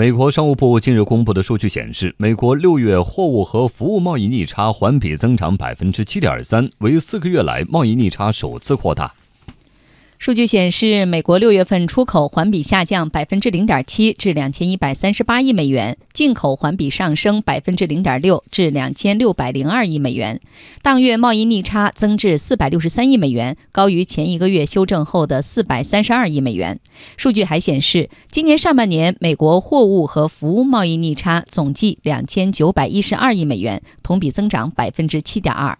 美国商务部近日公布的数据显示，美国六月货物和服务贸易逆差环比增长百分之七点三，为四个月来贸易逆差首次扩大。数据显示，美国六月份出口环比下降百分之零点七，至两千一百三十八亿美元；进口环比上升百分之零点六，至两千六百零二亿美元。当月贸易逆差增至四百六十三亿美元，高于前一个月修正后的四百三十二亿美元。数据还显示，今年上半年美国货物和服务贸易逆差总计两千九百一十二亿美元，同比增长百分之七点二。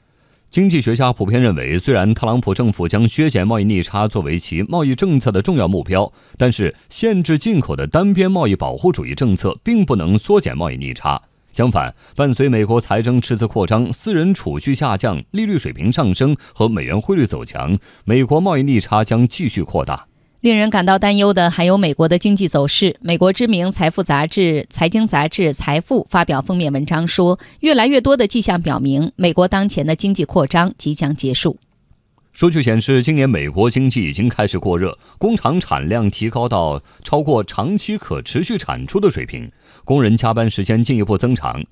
经济学家普遍认为，虽然特朗普政府将削减贸易逆差作为其贸易政策的重要目标，但是限制进口的单边贸易保护主义政策并不能缩减贸易逆差。相反，伴随美国财政赤字扩张、私人储蓄下降、利率水平上升和美元汇率走强，美国贸易逆差将继续扩大。令人感到担忧的还有美国的经济走势。美国知名财富杂志《财经杂志》财富发表封面文章说，越来越多的迹象表明，美国当前的经济扩张即将结束。数据显示，今年美国经济已经开始过热，工厂产量提高到超过长期可持续产出的水平，工人加班时间进一步增长。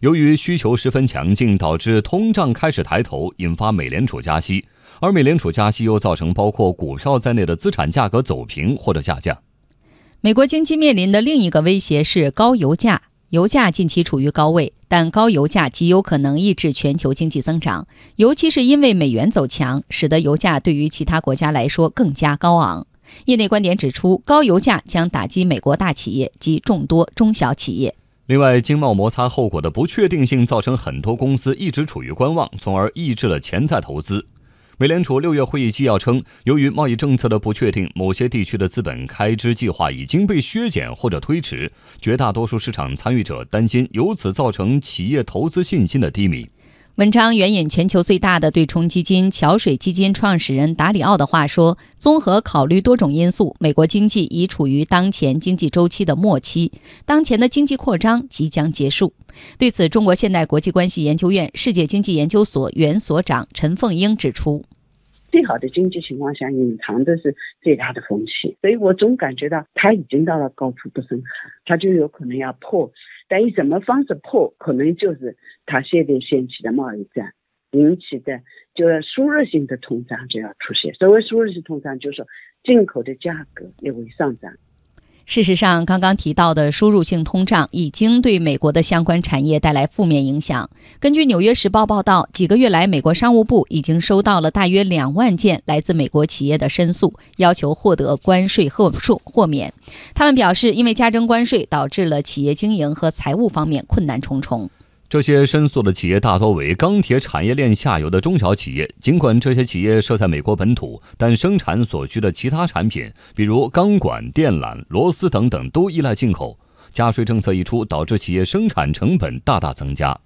由于需求十分强劲，导致通胀开始抬头，引发美联储加息。而美联储加息又造成包括股票在内的资产价格走平或者下降。美国经济面临的另一个威胁是高油价，油价近期处于高位，但高油价极有可能抑制全球经济增长，尤其是因为美元走强，使得油价对于其他国家来说更加高昂。业内观点指出，高油价将打击美国大企业及众多中小企业。另外，经贸摩擦后果的不确定性造成很多公司一直处于观望，从而抑制了潜在投资。美联储六月会议纪要称，由于贸易政策的不确定，某些地区的资本开支计划已经被削减或者推迟。绝大多数市场参与者担心，由此造成企业投资信心的低迷。文章援引全球最大的对冲基金桥水基金创始人达里奥的话说：“综合考虑多种因素，美国经济已处于当前经济周期的末期，当前的经济扩张即将结束。”对此，中国现代国际关系研究院世界经济研究所原所长陈凤英指出：“最好的经济情况下，隐藏的是最大的风险，所以我总感觉到它已经到了高处不胜寒，它就有可能要破。”但以什么方式破？可能就是它现在掀起的贸易战引起的，就是输入性的通胀就要出现。所谓输入性通胀，就是进口的价格也会上涨。事实上，刚刚提到的输入性通胀已经对美国的相关产业带来负面影响。根据《纽约时报》报道，几个月来，美国商务部已经收到了大约两万件来自美国企业的申诉，要求获得关税豁免豁免。他们表示，因为加征关税导致了企业经营和财务方面困难重重。这些申诉的企业大多为钢铁产业链下游的中小企业。尽管这些企业设在美国本土，但生产所需的其他产品，比如钢管、电缆、螺丝等等，都依赖进口。加税政策一出，导致企业生产成本大大增加。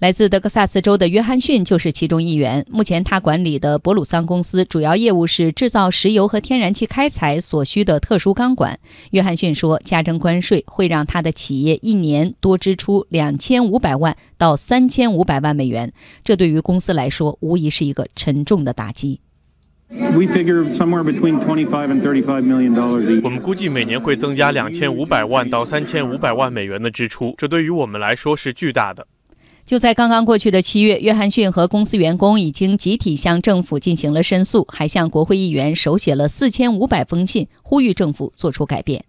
来自德克萨斯州的约翰逊就是其中一员。目前，他管理的博鲁桑公司主要业务是制造石油和天然气开采所需的特殊钢管。约翰逊说，加征关税会让他的企业一年多支出两千五百万到三千五百万美元，这对于公司来说无疑是一个沉重的打击。We figure somewhere between twenty-five and thirty-five million dollars. 我们估计每年会增加两千五百万到三千五百万美元的支出，这对于我们来说是巨大的。就在刚刚过去的七月，约翰逊和公司员工已经集体向政府进行了申诉，还向国会议员手写了四千五百封信，呼吁政府做出改变。